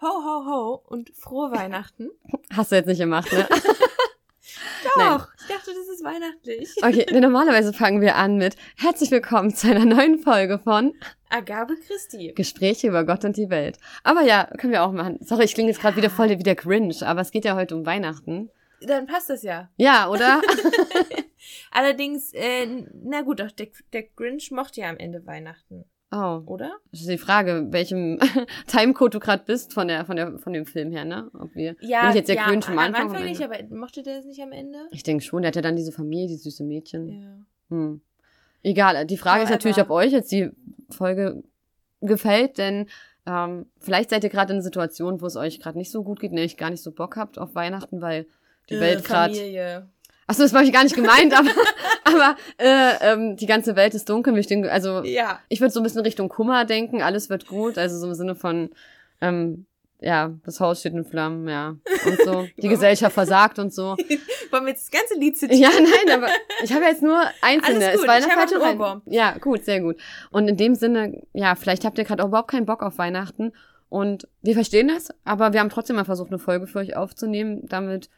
ho, ho, ho und frohe Weihnachten. Hast du jetzt nicht gemacht, ne? Doch, Nein. ich dachte, das ist weihnachtlich. Okay, nee, normalerweise fangen wir an mit Herzlich willkommen zu einer neuen Folge von Agabe Christi. Gespräche über Gott und die Welt. Aber ja, können wir auch machen. Sorry, ich klinge jetzt gerade wieder voll wie der Grinch, aber es geht ja heute um Weihnachten. Dann passt das ja. Ja, oder? Allerdings, äh, na gut, doch, der, der Grinch mochte ja am Ende Weihnachten. Oh. Oder? Das ist die Frage, welchem Timecode du gerade bist von der, von der, von dem Film her, ne? Ob wir, ja, bin ich jetzt der ja, Grinch am Anfang. Am Anfang nicht, aber mochte der es nicht am Ende? Ich denke schon, der hat ja dann diese Familie, die süße Mädchen. Ja. Hm. Egal, die Frage ist natürlich, ob euch jetzt die Folge gefällt, denn ähm, vielleicht seid ihr gerade in einer Situation, wo es euch gerade nicht so gut geht, nämlich gar nicht so Bock habt auf Weihnachten, weil die äh, Welt gerade. Achso, das war ich gar nicht gemeint, aber, aber äh, ähm, die ganze Welt ist dunkel. Ich denke, also ja. ich würde so ein bisschen Richtung Kummer denken, alles wird gut, also so im Sinne von ähm, ja, das Haus steht in Flammen, ja. Und so. Die Gesellschaft versagt und so. Wollen wir jetzt das ganze Lied zitieren? Ja, nein, aber ich habe jetzt nur einzelne. Alles gut, es war eine ich falsche. Ja, gut, sehr gut. Und in dem Sinne, ja, vielleicht habt ihr gerade auch überhaupt keinen Bock auf Weihnachten. Und wir verstehen das, aber wir haben trotzdem mal versucht, eine Folge für euch aufzunehmen, damit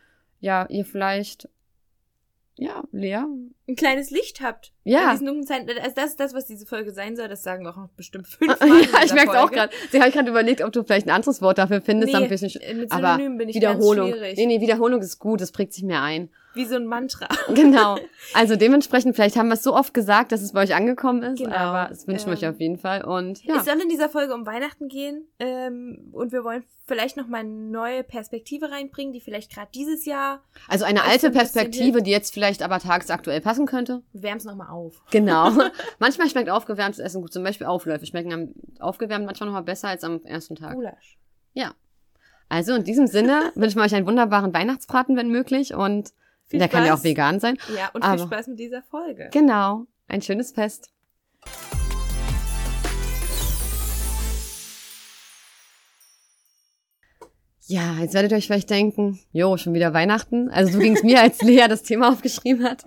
ja, ihr vielleicht ja, Lea. Ein kleines Licht habt. Ja. Also das ist das, was diese Folge sein soll. Das sagen wir auch noch bestimmt fünfmal. ja, ich merke auch gerade. Sie hat gerade überlegt, ob du vielleicht ein anderes Wort dafür findest. Nee, dann bisschen, mit aber bin ich Wiederholung. Ganz schwierig. Nee, nee, Wiederholung ist gut. Das prägt sich mehr ein. Wie so ein Mantra. Genau. Also dementsprechend, vielleicht haben wir es so oft gesagt, dass es bei euch angekommen ist. Genau. Aber das wünschen wir Ähm, euch auf jeden Fall. Und ja. Es soll in dieser Folge um Weihnachten gehen. Ähm, und wir wollen vielleicht noch mal eine neue Perspektive reinbringen, die vielleicht gerade dieses Jahr. Also eine alte ein Perspektive, die jetzt vielleicht aber tagesaktuell passen könnte. Wir wärmen es noch mal auf. Genau. manchmal schmeckt aufgewärmtes Essen gut. Zum Beispiel Aufläufe schmecken am aufgewärmt manchmal noch mal besser als am ersten Tag. Gulasch. Also in diesem Sinne wünschen wir euch einen wunderbaren Weihnachtsbraten, wenn möglich. Und Viel der kann ja auch Spaß. vegan sein. Ja, und viel Aber- Spaß mit dieser Folge. Genau. Ein schönes Fest. Ja, jetzt werdet ihr euch vielleicht denken, jo, schon wieder Weihnachten. Also so ging es mir, als Lea das Thema aufgeschrieben hat.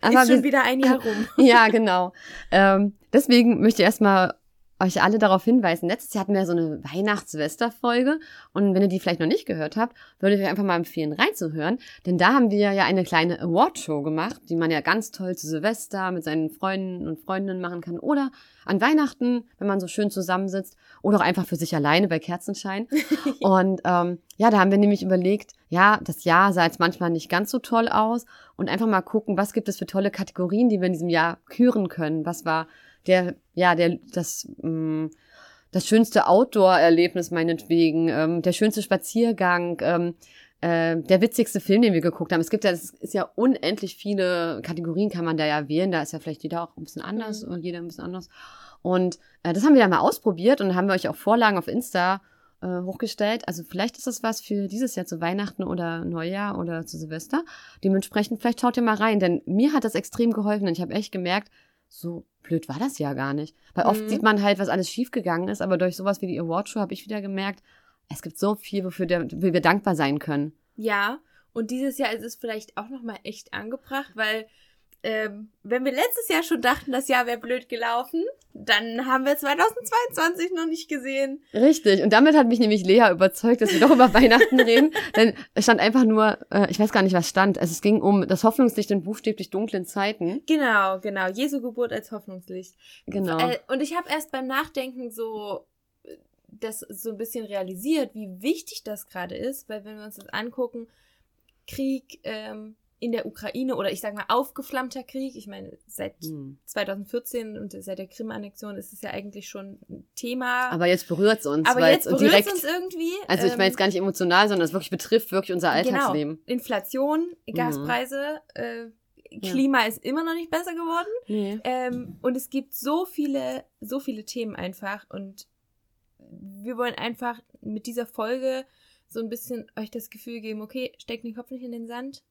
Aber ist schon wir, wieder ein Jahr rum. ja, genau. Ähm, deswegen möchte ich erstmal euch alle darauf hinweisen. Letztes Jahr hatten wir so eine Weihnachts-Silvester-Folge. Und wenn ihr die vielleicht noch nicht gehört habt, würde ich euch einfach mal empfehlen, reinzuhören. Denn da haben wir ja eine kleine Award-Show gemacht, die man ja ganz toll zu Silvester mit seinen Freunden und Freundinnen machen kann. Oder an Weihnachten, wenn man so schön zusammensitzt. Oder auch einfach für sich alleine bei Kerzenschein. Und ähm, ja, da haben wir nämlich überlegt, ja, das Jahr sah jetzt manchmal nicht ganz so toll aus. Und einfach mal gucken, was gibt es für tolle Kategorien, die wir in diesem Jahr küren können. Was war der, ja, der, das, mh, das schönste Outdoor-Erlebnis meinetwegen, ähm, der schönste Spaziergang, ähm, äh, der witzigste Film, den wir geguckt haben. Es gibt ja, es ist ja unendlich viele Kategorien, kann man da ja wählen. Da ist ja vielleicht jeder auch ein bisschen anders Mhm. und jeder ein bisschen anders. Und äh, das haben wir dann mal ausprobiert und haben wir euch auch Vorlagen auf Insta äh, hochgestellt. Also vielleicht ist das was für dieses Jahr zu Weihnachten oder Neujahr oder zu Silvester. Dementsprechend, vielleicht schaut ihr mal rein, denn mir hat das extrem geholfen und ich habe echt gemerkt, so blöd war das ja gar nicht. Weil oft Mhm. sieht man halt, was alles schiefgegangen ist, aber durch sowas wie die Awardshow habe ich wieder gemerkt, es gibt so viel, wofür der, wir dankbar sein können. Ja, und dieses Jahr ist es vielleicht auch noch mal echt angebracht, weil ähm, wenn wir letztes Jahr schon dachten, das Jahr wäre blöd gelaufen, dann haben wir 2022 noch nicht gesehen. Richtig. Und damit hat mich nämlich Lea überzeugt, dass wir doch über Weihnachten reden. Denn es stand einfach nur, äh, ich weiß gar nicht, was stand. Also es ging um das Hoffnungslicht in buchstäblich dunklen Zeiten. Genau, genau. Jesu Geburt als Hoffnungslicht. Genau. Äh, und ich habe erst beim Nachdenken so äh, das so ein bisschen realisiert, wie wichtig das gerade ist, weil wenn wir uns das angucken, Krieg ähm, in der Ukraine oder ich sage mal aufgeflammter Krieg, ich meine seit Hm. 2014 und seit der Krim-Annexion ist es ja eigentlich schon ein Thema. Aber jetzt berührt es uns. Aber jetzt berührt es uns irgendwie. Also ich meine ähm, jetzt gar nicht emotional, sondern es wirklich betrifft wirklich unser Alltagsleben. Genau. Inflation, Mhm. Gaspreise, äh, Klima ist immer noch nicht besser geworden. Nee. Ähm, und es gibt so viele, so viele Themen einfach. Und wir wollen einfach mit dieser Folge so ein bisschen euch das Gefühl geben, okay, steckt den Kopf nicht in den Sand,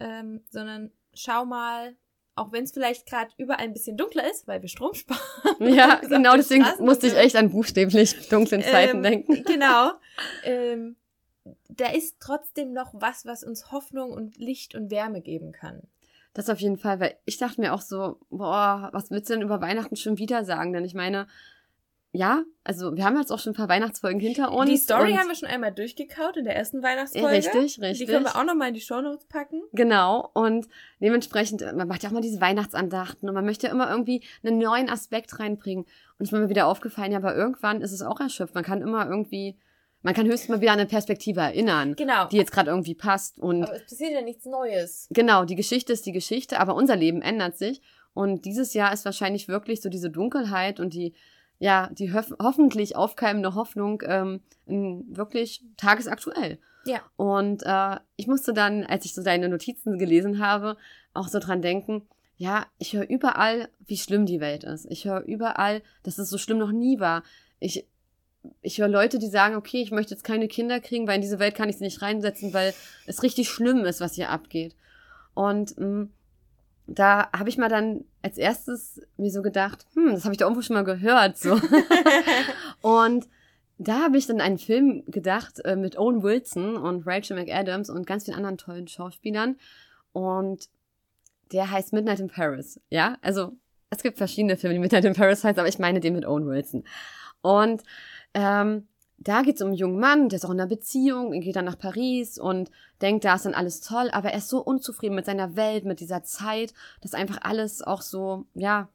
ähm, sondern schau mal, auch wenn es vielleicht gerade überall ein bisschen dunkler ist, weil wir Strom sparen. Ja, genau, deswegen musste ich so. echt an buchstäblich dunklen Zeiten Ähm, denken. Genau. Ähm, da ist trotzdem noch was, was uns Hoffnung und Licht und Wärme geben kann. Das auf jeden Fall, weil ich dachte mir auch so, boah, was willst du denn über Weihnachten schon wieder sagen? Denn ich meine, ja, also wir haben jetzt auch schon ein paar Weihnachtsfolgen hinter uns. Die Story haben wir schon einmal durchgekaut in der ersten Weihnachtsfolge. richtig, richtig. Die können wir auch nochmal in die Shownotes packen. Genau, und dementsprechend, äh, man macht ja auch mal diese Weihnachtsandachten und man möchte ja immer irgendwie einen neuen Aspekt reinbringen. Und ich bin mir wieder aufgefallen, ja, aber irgendwann ist es auch erschöpft. Man kann immer irgendwie, man kann höchstens mal wieder an eine Perspektive erinnern, Genau. die jetzt gerade irgendwie passt. Und Aber es passiert ja nichts Neues. genau, die Geschichte ist die Geschichte, aber unser Leben ändert sich. Und dieses Jahr ist wahrscheinlich wirklich so diese Dunkelheit und die, ja, die hof hoffentlich aufkeimende Hoffnung ähm, wirklich tagesaktuell. Ja. Und äh, ich musste dann, als ich so deine Notizen gelesen habe, auch so dran denken, ja, ich höre überall, wie schlimm die Welt ist. Ich höre überall, dass es so schlimm noch nie war. Ich, ich höre Leute, die sagen, okay, ich möchte jetzt keine Kinder kriegen, weil in diese Welt kann ich sie nicht reinsetzen, weil es richtig schlimm ist, was hier abgeht. Und mh, da habe ich mal dann als erstes mir so gedacht, hm, das habe ich da irgendwo schon mal gehört. So. und da habe ich dann einen Film gedacht äh, mit Owen Wilson und Rachel McAdams und ganz vielen anderen tollen Schauspielern. Und der heißt Midnight in Paris. Ja, also es gibt verschiedene Filme, die Midnight in Paris heißen, aber ich meine den mit Owen Wilson. Und ähm, da geht es um einen jungen Mann, der ist auch in einer Beziehung, er geht dann nach Paris und denkt, da ist dann alles toll, aber er ist so unzufrieden mit seiner Welt, mit dieser Zeit, dass einfach alles auch so, ja,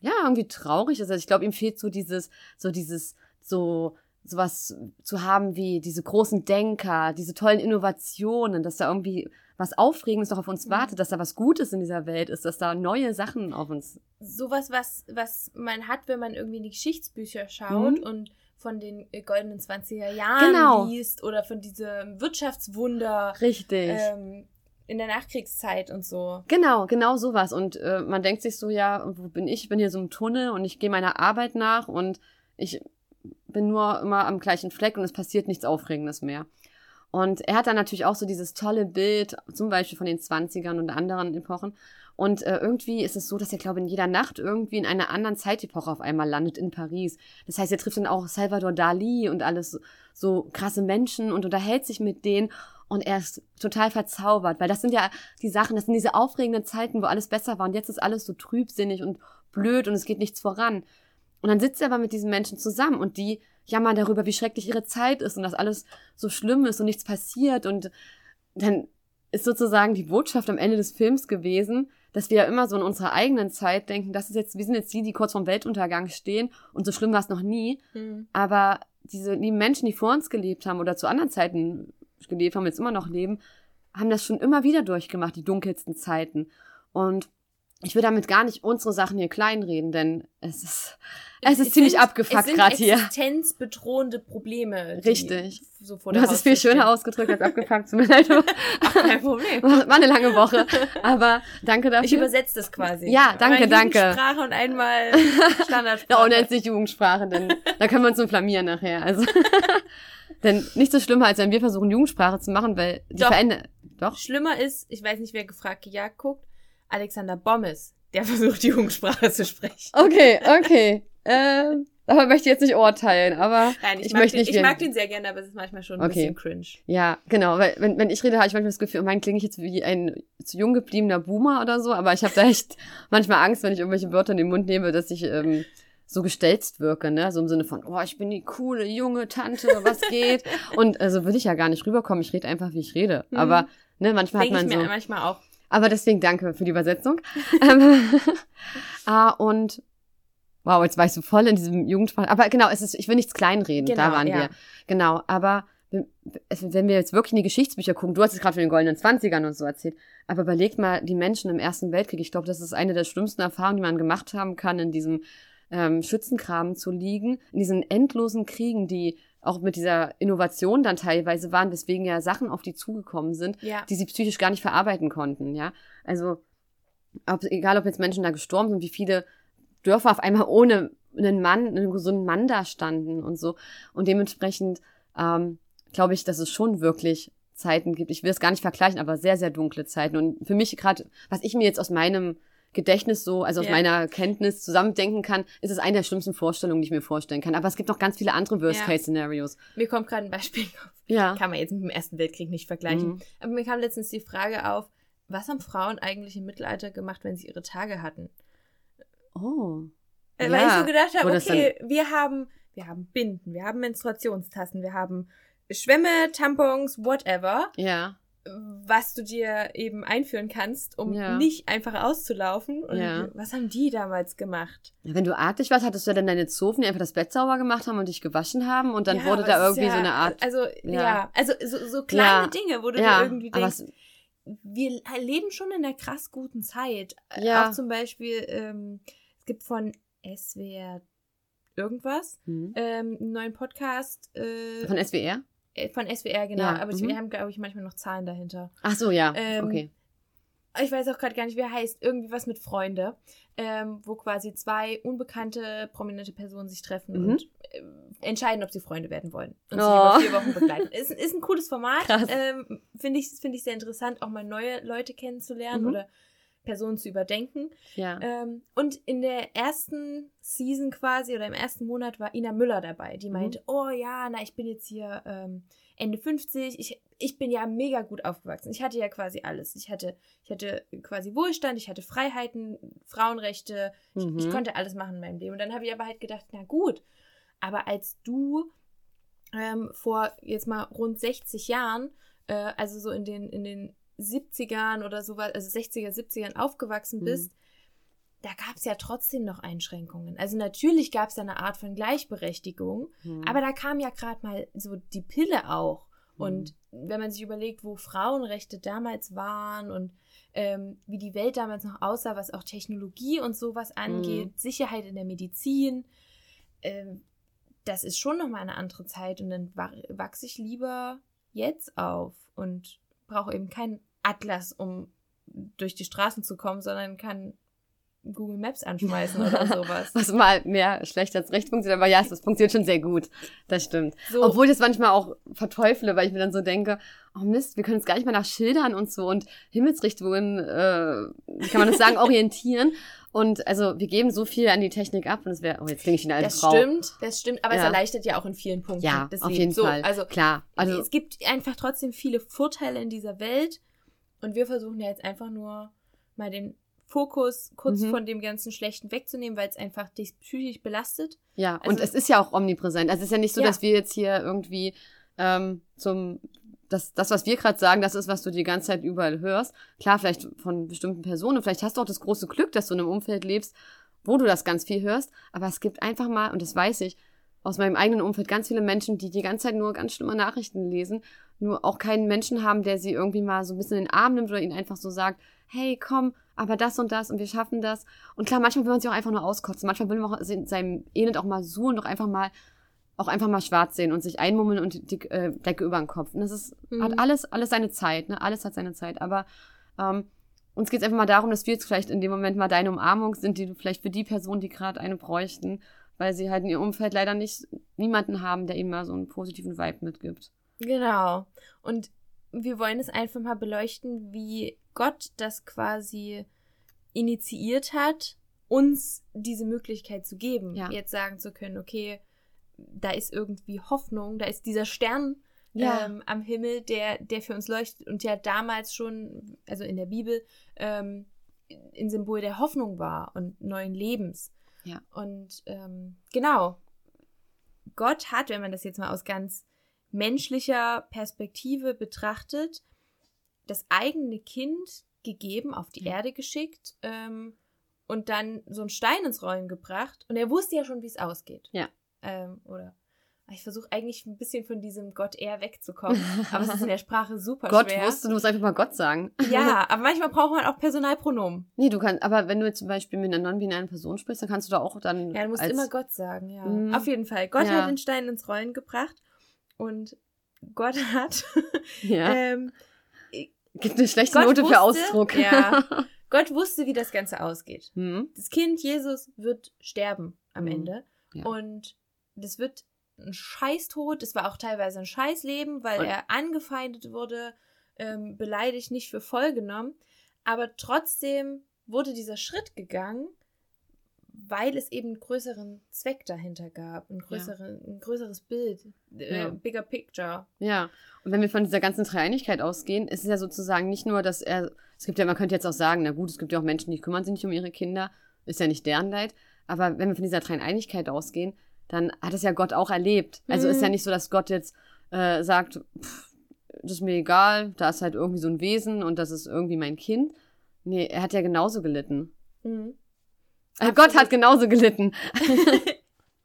ja, irgendwie traurig ist. Also ich glaube, ihm fehlt so dieses, so dieses, so, sowas zu haben wie diese großen Denker, diese tollen Innovationen, dass da irgendwie was Aufregendes noch auf uns Mhm. wartet, dass da was Gutes in dieser Welt ist, dass da neue Sachen auf uns. Sowas, was, was man hat, wenn man irgendwie in die Geschichtsbücher schaut Mhm. und von den äh, goldenen 20er Jahren Genau. liest oder von diesem Wirtschaftswunder Richtig. ähm, in der Nachkriegszeit und so. Genau, genau sowas. Und äh, man denkt sich so, ja, wo bin ich? Ich bin hier so im Tunnel und ich gehe meiner Arbeit nach und ich bin nur immer am gleichen Fleck und es passiert nichts Aufregendes mehr. Und er hat dann natürlich auch so dieses tolle Bild, zum Beispiel von den 20ern und anderen Epochen. Und äh, irgendwie ist es so, dass er, glaube ich, in jeder Nacht irgendwie in einer anderen Zeitepoche auf einmal landet in Paris. Das heißt, er trifft dann auch Salvador Dali und alles so, so krasse Menschen und unterhält sich mit denen. Und er ist total verzaubert, weil das sind ja die Sachen, das sind diese aufregenden Zeiten, wo alles besser war. Und jetzt ist alles so trübsinnig und blöd und es geht nichts voran. Und dann sitzt er aber mit diesen Menschen zusammen und die jammern darüber, wie schrecklich ihre Zeit ist und dass alles so schlimm ist und nichts passiert. Und dann ist sozusagen die Botschaft am Ende des Films gewesen, dass wir ja immer so in unserer eigenen Zeit denken, das ist jetzt, wir sind jetzt die, die kurz vorm Weltuntergang stehen und so schlimm war es noch nie. Mhm. Aber diese lieben Menschen, die vor uns gelebt haben oder zu anderen Zeiten gelebt haben, jetzt immer noch leben, haben das schon immer wieder durchgemacht, die dunkelsten Zeiten. Und ich will damit gar nicht unsere Sachen hier kleinreden, denn es ist, es ist ziemlich sind- abgefuckt es sind gerade hier. existenzbedrohende Probleme. Richtig. So vor Du hast es viel schöner ausgedrückt als abgefuckt. Tut mir leid. Ach, kein Problem. War eine lange Woche. Aber danke dafür. Ich übersetze das quasi. Ja, danke, Einmal danke. Jugendsprache und einmal Standardsprache. Da ohne jetzt nicht Jugendsprache, denn da können wir uns nur flamieren nachher. Also. denn nichts so schlimmer, als wenn wir versuchen, Jugendsprache zu machen, weil die Doch. verändert. Doch. Schlimmer ist, ich weiß nicht, wer gefragt gejagt guckt, Alexander Bommes, der versucht, die Jugendsprache zu sprechen. Okay, okay. Ähm, aber möchte ich jetzt nicht urteilen, aber Nein, ich, ich mag, möchte den, nicht ich mag den sehr gerne, aber es ist manchmal schon ein Okay. bisschen cringe. ja, genau, weil wenn, wenn ich rede, habe ich manchmal das Gefühl, oh mein klinge ich jetzt wie ein zu jung gebliebener Boomer oder so, aber ich habe da echt manchmal Angst, wenn ich irgendwelche Wörter in den Mund nehme, dass ich ähm, so gestelzt wirke, ne? So im Sinne von, oh, ich bin die coole junge Tante, was geht? Und also will ich ja gar nicht rüberkommen, ich rede einfach, wie ich rede. Mhm. Aber ne, manchmal Denke hat ich man mir so. manchmal auch. Aber deswegen danke für die Übersetzung. Ähm, ah, und wow, jetzt war ich so voll in diesem Jugendsprache. Aber genau, es ist, ich will nichts kleinreden, da Genau, waren ja. wir. Genau, aber wenn- wir jetzt wirklich in die Geschichtsbücher gucken, du hast es gerade von den goldenen Zwanzigern und so erzählt, aber überlegt mal die Menschen im Ersten Weltkrieg. Ich glaube, das ist eine der schlimmsten Erfahrungen, die man gemacht haben kann, in diesem ähm, Schützengraben zu liegen, in diesen endlosen Kriegen, die auch mit dieser Innovation dann teilweise waren, weswegen ja Sachen auf die zugekommen sind, Ja. die sie psychisch gar nicht verarbeiten konnten, ja. Also, ob, egal ob jetzt Menschen da gestorben sind, wie viele Dörfer auf einmal ohne einen Mann, einen gesunden Mann da standen und so. Und dementsprechend ähm, glaube ich, dass es schon wirklich Zeiten gibt. Ich will es gar nicht vergleichen, aber sehr, sehr dunkle Zeiten. Und für mich gerade, was ich mir jetzt aus meinem Gedächtnis so, also aus Ja. meiner Kenntnis zusammendenken kann, ist es eine der schlimmsten Vorstellungen, die ich mir vorstellen kann. Aber es gibt noch ganz viele andere Worst-Case-Szenarios. Mir kommt gerade ein Beispiel auf. Ja. Kann man jetzt mit dem Ersten Weltkrieg nicht vergleichen. Mhm. Aber mir kam letztens die Frage auf, was haben Frauen eigentlich im Mittelalter gemacht, wenn sie ihre Tage hatten? Oh. Äh, Weil ich Ja, so gedacht habe, okay, wir haben, wir haben Binden, wir haben Menstruationstassen, wir haben Schwämme, Tampons, whatever, Ja. Was du dir eben einführen kannst, um Ja. nicht einfach auszulaufen. Und Ja. was haben die damals gemacht? Wenn du artig warst, hattest du ja dann deine Zofen, die einfach das Bett sauber gemacht haben und dich gewaschen haben und dann Ja, wurde da irgendwie so eine Art. Also, ja, also so, so kleine. Dinge, wo du dir irgendwie denkst, wir leben schon in einer krass guten Zeit. Äh, Ja. Auch zum Beispiel, ähm, es gibt von SWR irgendwas, hm. ähm, einen neuen Podcast äh, Von SWR? Äh, von SWR, genau. Ja, aber mhm. wir haben, glaube ich, manchmal noch Zahlen dahinter. Ach so, ja. Ähm, okay. Ich weiß auch gerade gar nicht, wie er heißt. Irgendwie was mit Freunde, ähm, wo quasi zwei unbekannte, prominente Personen sich treffen Mhm. und äh, entscheiden, ob sie Freunde werden wollen. Und sich Oh. über vier Wochen begleiten. ist, ist ein cooles Format. Ähm, Finde ich, find ich sehr interessant, auch mal neue Leute kennenzulernen Mhm. oder Personen zu überdenken. Ja. Ähm, und in der ersten Season quasi oder im ersten Monat war Ina Müller dabei, die Mhm. meinte, oh ja, na, ich bin jetzt hier ähm, Ende 50, ich, ich bin ja mega gut aufgewachsen. Ich hatte ja quasi alles. Ich hatte, ich hatte quasi Wohlstand, ich hatte Freiheiten, Frauenrechte, ich, ich Mhm. konnte alles machen in meinem Leben. Und dann habe ich aber halt gedacht, na gut, aber als du ähm, vor jetzt mal rund 60 Jahren, äh, also so in den, in den 70ern oder sowas, also 60er, 70ern aufgewachsen Mhm. bist, da gab es ja trotzdem noch Einschränkungen. Also natürlich gab es da eine Art von Gleichberechtigung, Hm. aber da kam ja gerade mal so die Pille auch. Mhm. Und wenn man sich überlegt, wo Frauenrechte damals waren und ähm, wie die Welt damals noch aussah, was auch Technologie und sowas angeht, Mhm. Sicherheit in der Medizin, ähm, das ist schon nochmal eine andere Zeit. Und dann wa- wachse ich lieber jetzt auf und brauche eben keinen Atlas, um durch die Straßen zu kommen, sondern kann Google Maps anschmeißen oder sowas. Was mal mehr schlecht als recht funktioniert, aber ja, es das funktioniert schon sehr gut. Das stimmt. So, Obwohl ich das manchmal auch verteufle, weil ich mir dann so denke, oh Mist, wir können uns gar nicht mal nach Schildern und so und Himmelsrichtungen, äh, wie kann man das sagen, orientieren. Und also wir geben so viel an die Technik ab und es wäre, oh, jetzt klinge ich eine alte das Frau. stimmt, das stimmt, aber es Ja. erleichtert ja auch in vielen Punkten. Ja, das auf jeden so, Fall. Also Klar. Also, es gibt einfach trotzdem viele Vorteile in dieser Welt und wir versuchen ja jetzt einfach nur mal den Fokus kurz Mhm. von dem ganzen Schlechten wegzunehmen, weil es einfach dich psychisch belastet. ja, also- und es ist ja auch omnipräsent. Also es ist ja nicht so, Ja. dass wir jetzt hier irgendwie ähm, zum das, das, was wir gerade sagen, das ist, was du die ganze Zeit überall hörst. Klar, vielleicht von bestimmten Personen. Vielleicht hast du auch das große Glück, dass du in einem Umfeld lebst, wo du das ganz viel hörst. Aber es gibt einfach mal, und das weiß ich, aus meinem eigenen Umfeld ganz viele Menschen, die die ganze Zeit nur ganz schlimme Nachrichten lesen, nur auch keinen Menschen haben, der sie irgendwie mal so ein bisschen in den Arm nimmt oder ihnen einfach so sagt, hey, komm, aber das und das und wir schaffen das. Und klar, manchmal will man sich auch einfach nur auskotzen. Manchmal will man auch in seinem Elend auch mal suchen, doch einfach mal auch einfach mal schwarz sehen und sich einmummeln und die äh, Decke über den Kopf. Und das ist, Mhm. hat alles, alles seine Zeit, ne? Alles hat seine Zeit. Aber ähm, uns geht es einfach mal darum, dass wir jetzt vielleicht in dem Moment mal deine Umarmung sind, die du vielleicht für die Person, die gerade eine bräuchten, weil sie halt in ihrem Umfeld leider nicht niemanden haben, der ihnen mal so einen positiven Vibe mitgibt. Genau. Und wir wollen es einfach mal beleuchten, wie Gott das quasi initiiert hat, uns diese Möglichkeit zu geben, Ja. jetzt sagen zu können, okay, da ist irgendwie Hoffnung, da ist dieser Stern Ja. ähm, am Himmel, der, der für uns leuchtet und ja damals schon, also in der Bibel, ähm, ein Symbol der Hoffnung war und neuen Lebens. Ja. Und ähm, genau, Gott hat, wenn man das jetzt mal aus ganz menschlicher Perspektive betrachtet, das eigene Kind gegeben, auf die Ja. Erde geschickt ähm, und dann so einen Stein ins Rollen gebracht. Und er wusste ja schon, wie es ausgeht. Ja. Ähm, oder ich versuche eigentlich ein bisschen von diesem Gott eher wegzukommen, aber es ist in der Sprache super Gott schwer. wusste, du musst einfach mal Gott sagen. Ja, aber manchmal braucht man auch Personalpronomen. Nee, du kannst, aber wenn du jetzt zum Beispiel mit einer non-binären Person sprichst, dann kannst du da auch dann. Ja, du musst als, immer Gott sagen, ja. Mhm. Auf jeden Fall. Gott Ja. hat den Stein ins Rollen gebracht und Gott hat Ja. ähm, Gibt eine schlechte Gott Note wusste- für Ausdruck. ja. Gott wusste, wie das Ganze ausgeht. hm? Das Kind Jesus wird sterben am Mhm. Ende. Ja. Und das wird ein Scheißtod. Das war auch teilweise ein Scheißleben, weil Und- er angefeindet wurde, ähm, beleidigt, nicht für voll genommen. Aber trotzdem wurde dieser Schritt gegangen, weil es eben einen größeren Zweck dahinter gab, ein, größeren, ein größeres Bild, äh, Ja. bigger picture. Ja, und wenn wir von dieser ganzen Dreieinigkeit ausgehen, ist es ja sozusagen nicht nur, dass er, es gibt ja, man könnte jetzt auch sagen, na gut, es gibt ja auch Menschen, die kümmern sich nicht um ihre Kinder, ist ja nicht deren Leid, aber wenn wir von dieser Dreieinigkeit ausgehen, dann hat es ja Gott auch erlebt. Also Mhm. ist ja nicht so, dass Gott jetzt äh, sagt, pff, das ist mir egal, da ist halt irgendwie so ein Wesen und das ist irgendwie mein Kind. Nee, er hat ja genauso gelitten. Mhm. Äh, Gott hat genauso gelitten.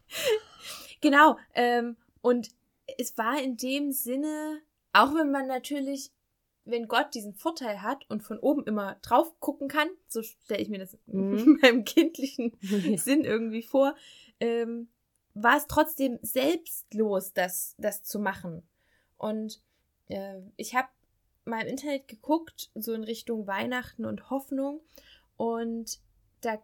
Genau. Ähm, und es war in dem Sinne, auch wenn man natürlich, wenn Gott diesen Vorteil hat und von oben immer drauf gucken kann, so stelle ich mir das Mhm. in meinem kindlichen Sinn irgendwie vor, ähm, war es trotzdem selbstlos, das, das zu machen. Und äh, ich habe mal im Internet geguckt, so in Richtung Weihnachten und Hoffnung. Und da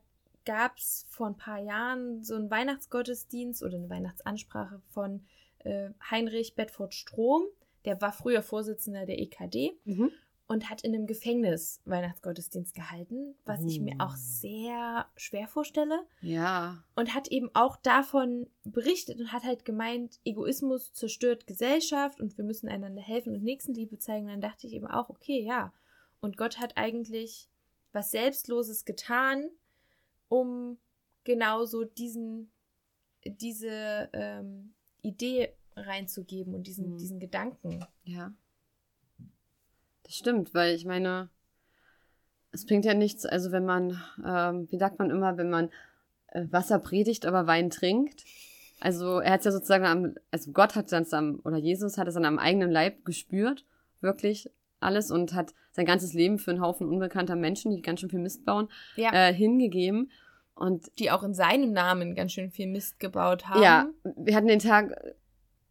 gab es vor ein paar Jahren so einen Weihnachtsgottesdienst oder eine Weihnachtsansprache von äh, Heinrich Bedford Strom. Der war früher Vorsitzender der EKD Mhm. Und hat in einem Gefängnis Weihnachtsgottesdienst gehalten, was ich mir Oh. auch sehr schwer vorstelle. Ja. Und hat eben auch davon berichtet und hat halt gemeint, Egoismus zerstört Gesellschaft und wir müssen einander helfen und Nächstenliebe zeigen. dann dachte ich eben auch, okay, ja. Und Gott hat eigentlich was Selbstloses getan, um genauso diesen, diese ähm, Idee reinzugeben und diesen, Mhm. diesen Gedanken. Ja. Stimmt, weil ich meine, es bringt ja nichts, also wenn man, ähm, wie sagt man immer, wenn man äh, Wasser predigt, aber Wein trinkt. Also er hat es ja sozusagen am, also Gott hat es am, oder Jesus hat es dann am eigenen Leib gespürt, wirklich alles und hat sein ganzes Leben für einen Haufen unbekannter Menschen, die ganz schön viel Mist bauen, Ja. äh, hingegeben. Und die auch in seinem Namen ganz schön viel Mist gebaut haben. Ja, wir hatten den Tag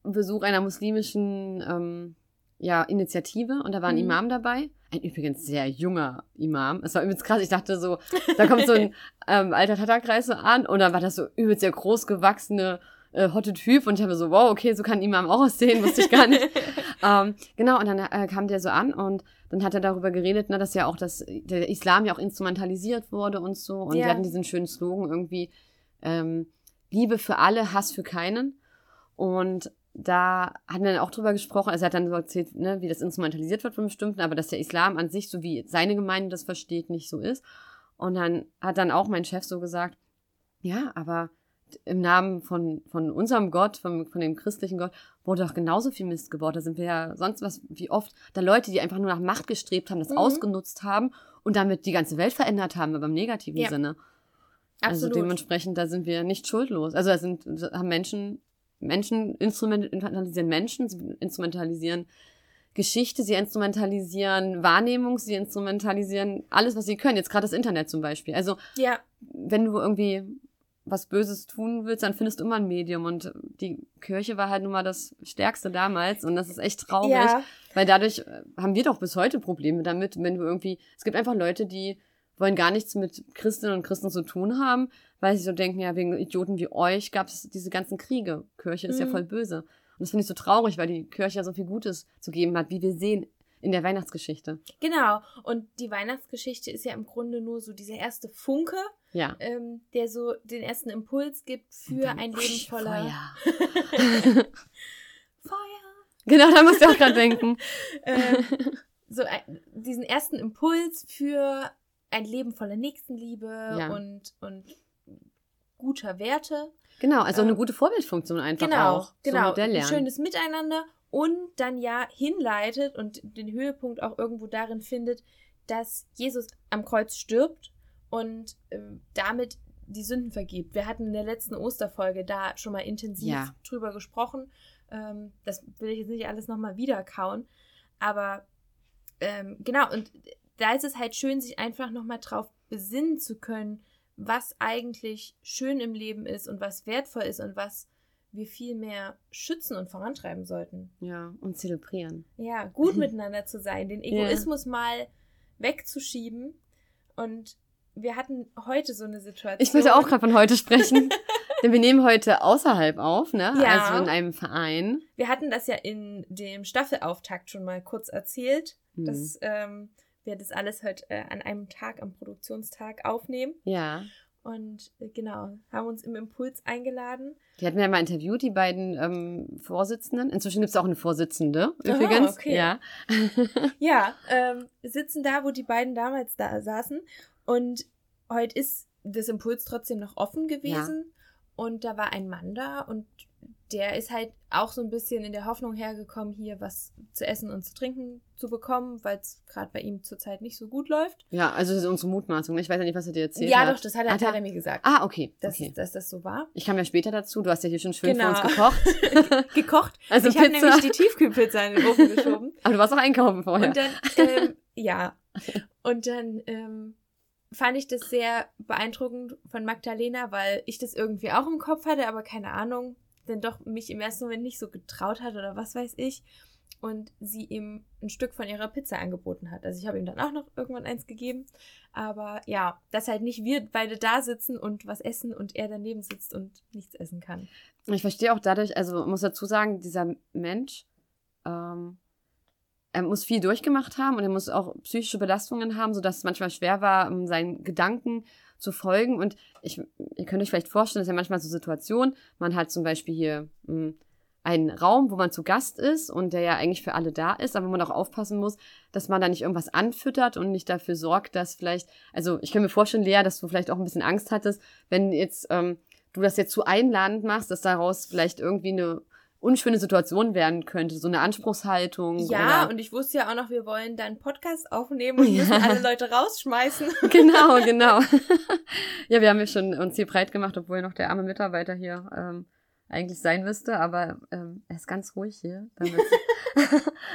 Besuch einer muslimischen ähm, ja, Initiative und da war ein Mhm. Imam dabei. Ein übrigens sehr junger Imam. Es war übelst krass. Ich dachte so, da kommt so ein ähm, alter Tatarkreis so an und dann war das so übelst der großgewachsene, äh, hotte Typ und ich habe so, wow, okay, so kann ein Imam auch aussehen, wusste ich gar nicht. ähm, genau, und dann äh, kam der so an und dann hat er darüber geredet, ne, dass ja auch das, der Islam ja auch instrumentalisiert wurde und so. Und Ja. wir hatten diesen schönen Slogan irgendwie, ähm, Liebe für alle, Hass für keinen. Und da hatten wir dann auch drüber gesprochen, also er hat dann so erzählt, ne, wie das instrumentalisiert wird von bestimmten, aber dass der Islam an sich, so wie seine Gemeinde das versteht, nicht so ist. Und dann hat dann auch mein Chef so gesagt, ja, aber im Namen von, von unserem Gott, von, von dem christlichen Gott, wurde doch genauso viel Mist gebaut. Da sind wir ja sonst was, wie oft, da Leute, die einfach nur nach Macht gestrebt haben, das Mhm. ausgenutzt haben und damit die ganze Welt verändert haben, aber im negativen Ja. Sinne. Also Absolut. dementsprechend, da sind wir nicht schuldlos. Also da sind, haben Menschen, Menschen instrumentalisieren Menschen, sie instrumentalisieren Geschichte, sie instrumentalisieren Wahrnehmung, sie instrumentalisieren alles, was sie können. Jetzt gerade das Internet zum Beispiel. Also ja, wenn du irgendwie was Böses tun willst, dann findest du immer ein Medium. Und die Kirche war halt nun mal das Stärkste damals. Und das ist echt traurig. ja, Weil dadurch haben wir doch bis heute Probleme damit, wenn du irgendwie, es gibt einfach Leute, die wollen gar nichts mit Christinnen und Christen zu tun haben, weil sie so denken, ja, wegen Idioten wie euch gab es diese ganzen Kriege. Kirche ist ja Mhm. voll böse. Und das finde ich so traurig, weil die Kirche ja so viel Gutes zu geben hat, wie wir sehen in der Weihnachtsgeschichte. genau. Und die Weihnachtsgeschichte ist ja im Grunde nur so dieser erste Funke, Ja. ähm, der so den ersten Impuls gibt für dann, ein Leben voller Feuer. Feuer. genau, da musst du auch gerade denken. ähm, so ein, diesen ersten Impuls für ein Leben voller Nächstenliebe Ja. und, und guter Werte. Genau, also eine Ähm, gute Vorbildfunktion einfach Genau, auch. genau. Der ein schönes Miteinander und dann ja hinleitet und den Höhepunkt auch irgendwo darin findet, dass Jesus am Kreuz stirbt und ähm, damit die Sünden vergibt. Wir hatten in der letzten Osterfolge da schon mal intensiv Ja. drüber gesprochen. Ähm, das will ich jetzt nicht alles nochmal wiederkauen. Aber ähm, genau, und da ist es halt schön, sich einfach nochmal drauf besinnen zu können, was eigentlich schön im Leben ist und was wertvoll ist und was wir viel mehr schützen und vorantreiben sollten. Ja, und zelebrieren. Ja, gut miteinander zu sein, den Ja. Egoismus mal wegzuschieben. Und wir hatten heute so eine Situation. Ich wollte auch gerade von heute sprechen. denn wir nehmen heute außerhalb auf, ne? Ja. Also in einem Verein. Wir hatten das ja in dem Staffelauftakt schon mal kurz erzählt, Hm. dass ähm, wir das alles heute äh, an einem Tag, am Produktionstag aufnehmen. Ja. Und äh, genau, haben uns im Impuls eingeladen. Die hatten wir ja mal interviewt, die beiden ähm, Vorsitzenden. Inzwischen gibt es auch eine Vorsitzende, Aha, übrigens. okay. Ja. Ja, ähm, sitzen da, wo die beiden damals da saßen. Und heute ist das Impuls trotzdem noch offen gewesen. Und da war ein Mann da und der ist halt auch so ein bisschen in der Hoffnung hergekommen, hier was zu essen und zu trinken zu bekommen, weil es gerade bei ihm zurzeit nicht so gut läuft. Ja, also das ist unsere Mutmaßung. ne? Ich weiß ja nicht, was er dir erzählt ja, hat. doch, das hat er, Hat er- hat er mir gesagt, Ah, okay. dass, okay. dass das so war. Ich kam ja später dazu. Du hast ja hier schon schön Genau. für uns gekocht. Gekocht. Also ich habe nämlich die Tiefkühlpizza in den Ofen geschoben. Aber du warst auch einkaufen vorher. Und dann, ähm, ja. Und dann ähm, fand ich das sehr beeindruckend von Magdalena, weil ich das irgendwie auch im Kopf hatte, aber keine Ahnung, denn doch mich im ersten Moment nicht so getraut hat oder was weiß ich. Und sie ihm ein Stück von ihrer Pizza angeboten hat. Also ich habe ihm dann auch noch irgendwann eins gegeben. Aber ja, dass halt nicht wir beide da sitzen und was essen und er daneben sitzt und nichts essen kann. Ich verstehe auch dadurch, also muss dazu sagen, dieser Mensch, ähm, er muss viel durchgemacht haben und er muss auch psychische Belastungen haben, sodass es manchmal schwer war, um seinen Gedanken zu folgen. Und ich, ihr könnt euch vielleicht vorstellen, dass ja manchmal so Situationen, man hat zum Beispiel hier mh, einen Raum, wo man zu Gast ist und der ja eigentlich für alle da ist, aber wo man auch aufpassen muss, dass man da nicht irgendwas anfüttert und nicht dafür sorgt, dass vielleicht, also ich kann mir vorstellen, Lea, dass du vielleicht auch ein bisschen Angst hattest, wenn jetzt ähm, du das jetzt zu einladend machst, dass daraus vielleicht irgendwie eine unschöne Situation werden könnte, so eine Anspruchshaltung. Ja, und ich wusste ja auch noch, wir wollen dann Podcast aufnehmen und Ja. müssen alle Leute rausschmeißen. genau, genau. ja, wir haben ja schon uns hier breit gemacht, obwohl noch der arme Mitarbeiter hier ähm, eigentlich sein müsste, aber ähm, er ist ganz ruhig hier, damit,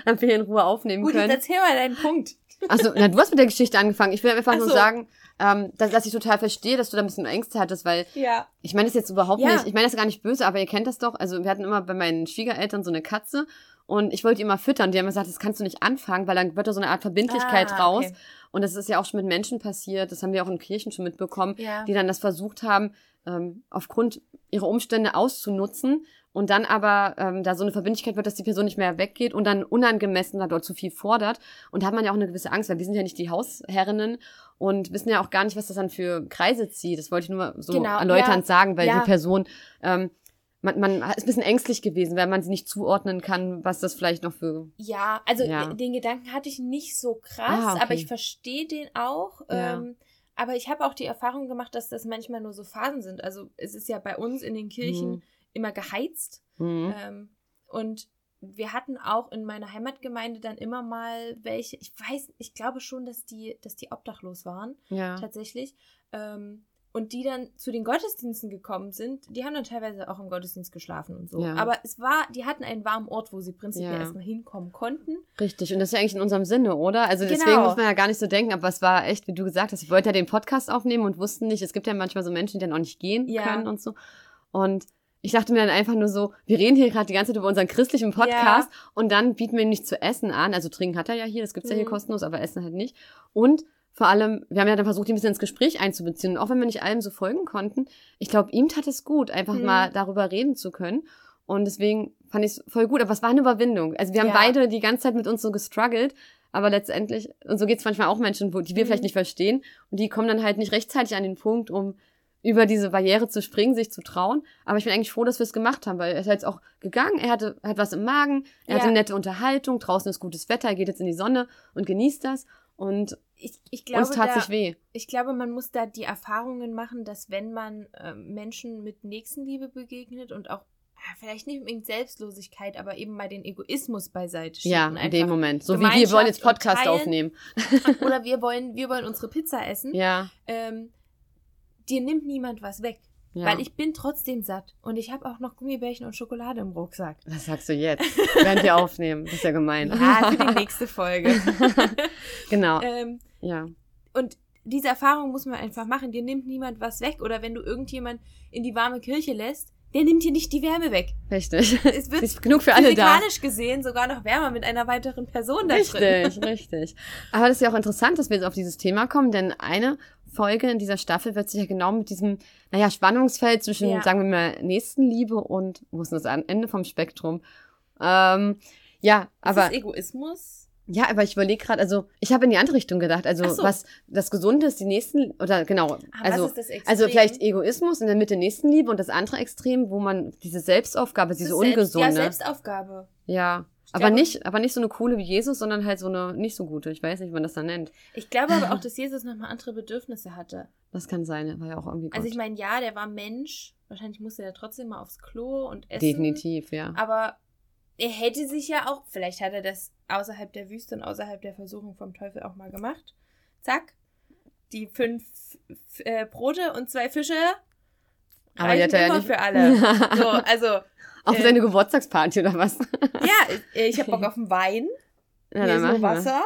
damit wir hier in Ruhe aufnehmen Gut, jetzt können. erzähl mal deinen Punkt. Also, na, du hast mit der Geschichte angefangen. Ich will einfach Ach nur so. sagen, ähm, dass, dass ich total verstehe, dass du da ein bisschen Ängste hattest, weil Ja. ich meine das jetzt überhaupt Ja. nicht, ich meine das gar nicht böse, aber ihr kennt das doch. Also wir hatten immer bei meinen Schwiegereltern so eine Katze und ich wollte die immer füttern. Die haben gesagt, das kannst du nicht anfangen, weil dann wird da so eine Art Verbindlichkeit Ah, raus. okay. Und das ist ja auch schon mit Menschen passiert, das haben wir auch in Kirchen schon mitbekommen, Ja. die dann das versucht haben, ähm, aufgrund ihrer Umstände auszunutzen und dann aber ähm, da so eine Verbindlichkeit wird, dass die Person nicht mehr weggeht und dann unangemessen da dort zu viel fordert. Und da hat man ja auch eine gewisse Angst, weil wir sind ja nicht die Hausherrinnen und wissen ja auch gar nicht, was das dann für Kreise zieht. Das wollte ich nur mal so Genau, erläuternd ja, sagen, weil ja. die Person, ähm, man, man ist ein bisschen ängstlich gewesen, weil man sie nicht zuordnen kann, was das vielleicht noch für Ja, also Ja. den Gedanken hatte ich nicht so krass, Ah, okay. aber ich verstehe den auch. Ähm, aber ich habe auch die Erfahrung gemacht, dass das manchmal nur so Phasen sind. Also es ist ja bei uns in den Kirchen Mhm. Immer geheizt. Mhm. Ähm, und wir hatten auch in meiner Heimatgemeinde dann immer mal welche, ich weiß, ich glaube schon, dass die, dass die obdachlos waren, ja. tatsächlich. Ähm, und die dann zu den Gottesdiensten gekommen sind, die haben dann teilweise auch im Gottesdienst geschlafen und so. Ja. Aber es war, die hatten einen warmen Ort, wo sie prinzipiell Ja. erstmal hinkommen konnten. Richtig, und das ist ja eigentlich in unserem Sinne, oder? Also deswegen Genau. muss man ja gar nicht so denken, aber es war echt, wie du gesagt hast, ich wollte ja den Podcast aufnehmen und wussten nicht, es gibt ja manchmal so Menschen, die dann auch nicht gehen können und so. Und ich dachte mir dann einfach nur so, wir reden hier gerade die ganze Zeit über unseren christlichen Podcast und dann bieten wir ihm nicht zu essen an. Also trinken hat er ja hier, das gibt's ja hier Mhm. kostenlos, aber essen halt nicht. Und vor allem, wir haben ja dann versucht, ihn ein bisschen ins Gespräch einzubeziehen. Und auch wenn wir nicht allem so folgen konnten, ich glaube, ihm tat es gut, einfach Mhm. mal darüber reden zu können. Und deswegen fand ich es voll gut. Aber es war eine Überwindung. Also wir haben Ja. beide die ganze Zeit mit uns so gestruggelt. Aber letztendlich, und so geht's manchmal auch Menschen, wo, die wir Mhm. vielleicht nicht verstehen. Und die kommen dann halt nicht rechtzeitig an den Punkt, um über diese Barriere zu springen, sich zu trauen. Aber ich bin eigentlich froh, dass wir es gemacht haben, weil er ist jetzt auch gegangen, er hatte, hat was im Magen, er Ja. hatte eine nette Unterhaltung, draußen ist gutes Wetter, er geht jetzt in die Sonne und genießt das. Und Ich, ich glaube, uns tat da, sich weh. ich glaube, man muss da die Erfahrungen machen, dass wenn man ähm, Menschen mit Nächstenliebe begegnet und auch vielleicht nicht unbedingt Selbstlosigkeit, aber eben mal den Egoismus beiseite schiebt. Ja, in dem einfach- Moment. So wie wir wollen jetzt Podcast aufnehmen. Oder wir wollen, wir wollen unsere Pizza essen. Ja, Ähm, dir nimmt niemand was weg. ja. Weil ich bin trotzdem satt. Und ich habe auch noch Gummibärchen und Schokolade im Rucksack. Was sagst du jetzt? Während wir aufnehmen. Das ist ja gemein. Ja, für die nächste Folge. genau. ähm, Ja. und diese Erfahrung muss man einfach machen. Dir nimmt niemand was weg. Oder wenn du irgendjemand in die warme Kirche lässt, der nimmt dir nicht die Wärme weg. Richtig. Es wird ist genug für alle da. physikalisch gesehen sogar noch wärmer mit einer weiteren Person da drin. Richtig, richtig. Aber das ist ja auch interessant, dass wir jetzt auf dieses Thema kommen, denn eine Folge in dieser Staffel wird sich ja genau mit diesem, naja, Spannungsfeld zwischen, Ja. sagen wir mal, Nächstenliebe und, wo ist denn das Ende vom Spektrum? Ähm, ja, Ist aber, das Egoismus? Ja, aber ich überlege gerade, also, ich habe in die andere Richtung gedacht, also, so. was, das Gesunde ist die Nächsten, oder genau, Ah, also, was ist das Extrem? also vielleicht Egoismus in der Mitte Nächstenliebe und das andere Extrem, wo man diese Selbstaufgabe, Das diese selbst, ungesunde. Ja, Selbstaufgabe. Ja. Aber glaube- nicht, aber nicht so eine coole wie Jesus, sondern halt so eine nicht so gute. Ich weiß nicht, wie man das dann nennt. Ich glaube aber auch, dass Jesus nochmal andere Bedürfnisse hatte. Das kann sein, er war ja auch irgendwie Gott. Also ich meine, ja, der war Mensch. Wahrscheinlich musste er trotzdem mal aufs Klo und essen. Definitiv, ja. Aber er hätte sich ja auch, vielleicht hat er das außerhalb der Wüste und außerhalb der Versuchung vom Teufel auch mal gemacht. Zack. Die fünf äh, Brote und zwei Fische. Aber die hat er ja nicht- für alle. So, also, Auf äh, seine Geburtstagsparty oder was? ja, ich habe Bock auf einen Wein. Hier dann nur. Wasser.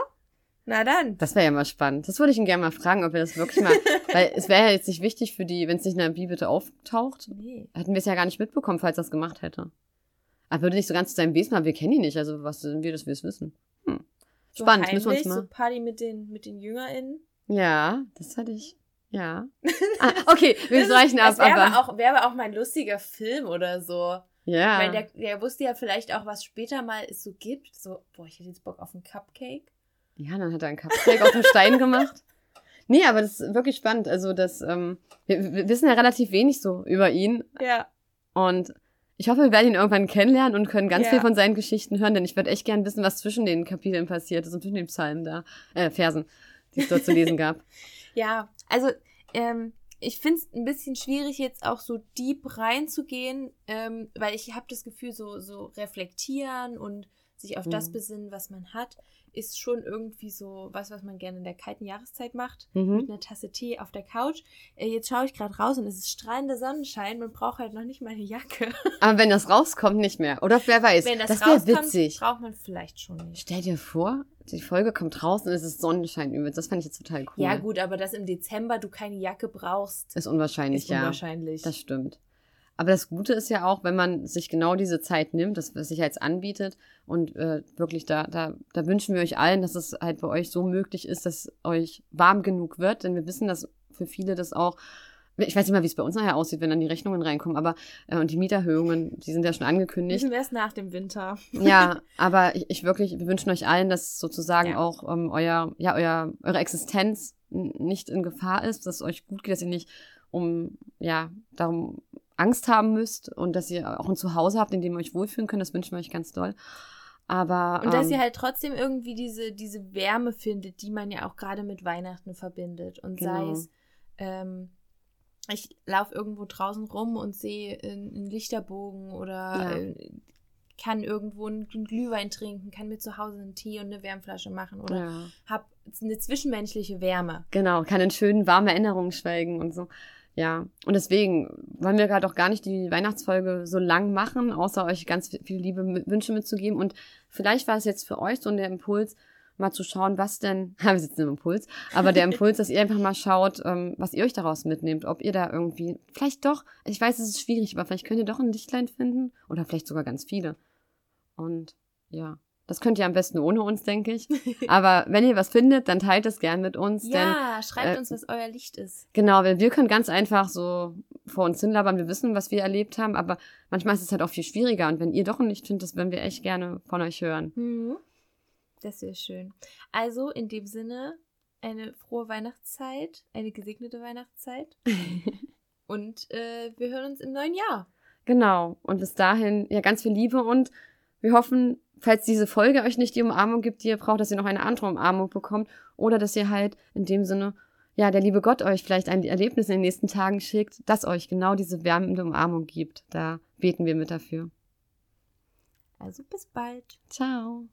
Na dann. Das wäre ja mal spannend. Das würde ich ihn gerne mal fragen, ob er das wirklich mal. weil es wäre ja jetzt nicht wichtig für die, wenn es nicht in der Bibel auftaucht, Nee. hätten wir es ja gar nicht mitbekommen, falls er es gemacht hätte. Er würde nicht so ganz zu seinem Wesen, aber wir kennen ihn nicht. Also was sind wir, dass wir es wissen? Hm. So Spannend, müssen wir heimlich, uns so mal. Party mit den, mit den JüngerInnen. Ja, das hatte ich. Ja. Ah, okay, wir reichen ab, Das wäre aber. auch, wäre aber auch mal ein lustiger Film oder so. ja. Weil der, der wusste ja vielleicht auch, was später mal es so gibt. So, boah, ich hätte jetzt Bock auf einen Cupcake. Ja, dann hat er einen Cupcake auf dem Stein gemacht. Nee, aber das ist wirklich spannend. Also, das, ähm, wir, wir wissen ja relativ wenig so über ihn. Ja. Und ich hoffe, wir werden ihn irgendwann kennenlernen und können ganz Ja. viel von seinen Geschichten hören, denn ich würde echt gern wissen, was zwischen den Kapiteln passiert ist und zwischen den Psalmen da, äh, Versen, die es dort zu lesen gab. Ja, also ähm, ich finde es ein bisschen schwierig, jetzt auch so deep reinzugehen, ähm, weil ich habe das Gefühl, so, so reflektieren und sich auf das Mhm. besinnen, was man hat, ist schon irgendwie so was, was man gerne in der kalten Jahreszeit macht. Mhm. Mit einer Tasse Tee auf der Couch. Äh, jetzt schaue ich gerade raus und es ist strahlender Sonnenschein. Man braucht halt noch nicht mal eine Jacke. Aber wenn das rauskommt, nicht mehr. Oder wer weiß. Wenn das, das wäre rauskommt, witzig. braucht man vielleicht schon nicht. Stell dir vor, die Folge kommt raus und es ist Sonnenschein übelst. Das fand ich jetzt total cool. Ja gut, aber dass im Dezember du keine Jacke brauchst, Ist unwahrscheinlich, ist ja. unwahrscheinlich. Das stimmt. Aber das Gute ist ja auch, wenn man sich genau diese Zeit nimmt, das was sich jetzt anbietet und äh, wirklich da, da, da wünschen wir euch allen, dass es halt bei euch so möglich ist, dass euch warm genug wird, denn wir wissen, dass für viele das auch, ich weiß nicht mal, wie es bei uns nachher aussieht, wenn dann die Rechnungen reinkommen, aber äh, und die Mieterhöhungen, die sind ja schon angekündigt. Wissen wir erst nach dem Winter. Ja, aber ich, ich wirklich, wir wünschen euch allen, dass sozusagen Ja. auch ähm, euer, ja, euer, eure Existenz nicht in Gefahr ist, dass es euch gut geht, dass ihr nicht um, ja, darum Angst haben müsst und dass ihr auch ein Zuhause habt, in dem ihr euch wohlfühlen könnt. Das wünschen wir euch ganz doll. Aber Und dass ähm, ihr halt trotzdem irgendwie diese, diese Wärme findet, die man ja auch gerade mit Weihnachten verbindet. Und sei Genau. es, ähm, ich laufe irgendwo draußen rum und sehe einen Lichterbogen oder Ja. äh, kann irgendwo einen Glühwein trinken, kann mir zu Hause einen Tee und eine Wärmflasche machen oder ja. hab eine zwischenmenschliche Wärme. Genau, kann in schönen, warmen Erinnerungen schwelgen und so. Ja, und deswegen wollen wir gerade auch gar nicht die Weihnachtsfolge so lang machen, außer euch ganz viel liebe Wünsche mitzugeben. Und vielleicht war es jetzt für euch so der Impuls, mal zu schauen, was denn, wir sitzen im Impuls, aber der Impuls, dass ihr einfach mal schaut, ähm, was ihr euch daraus mitnehmt, ob ihr da irgendwie, vielleicht doch, ich weiß, es ist schwierig, aber vielleicht könnt ihr doch ein Lichtlein finden oder vielleicht sogar ganz viele. Und ja, das könnt ihr am besten ohne uns, denke ich. Aber wenn ihr was findet, dann teilt es gern mit uns, denn Ja, schreibt äh, uns, was euer Licht ist. Genau, weil wir können ganz einfach so vor uns hinlabern, wir wissen, was wir erlebt haben, aber manchmal ist es halt auch viel schwieriger. Und wenn ihr doch ein Licht findet, das würden wir echt gerne von euch hören. Mhm. Das wäre schön. Also in dem Sinne, eine frohe Weihnachtszeit, eine gesegnete Weihnachtszeit. Und äh, wir hören uns im neuen Jahr. Genau. Und bis dahin, ja, ganz viel Liebe und wir hoffen, falls diese Folge euch nicht die Umarmung gibt, die ihr braucht, dass ihr noch eine andere Umarmung bekommt oder dass ihr halt in dem Sinne, ja, der liebe Gott euch vielleicht ein Erlebnis in den nächsten Tagen schickt, das euch genau diese wärmende Umarmung gibt. Da beten wir mit dafür. Also bis bald. Ciao.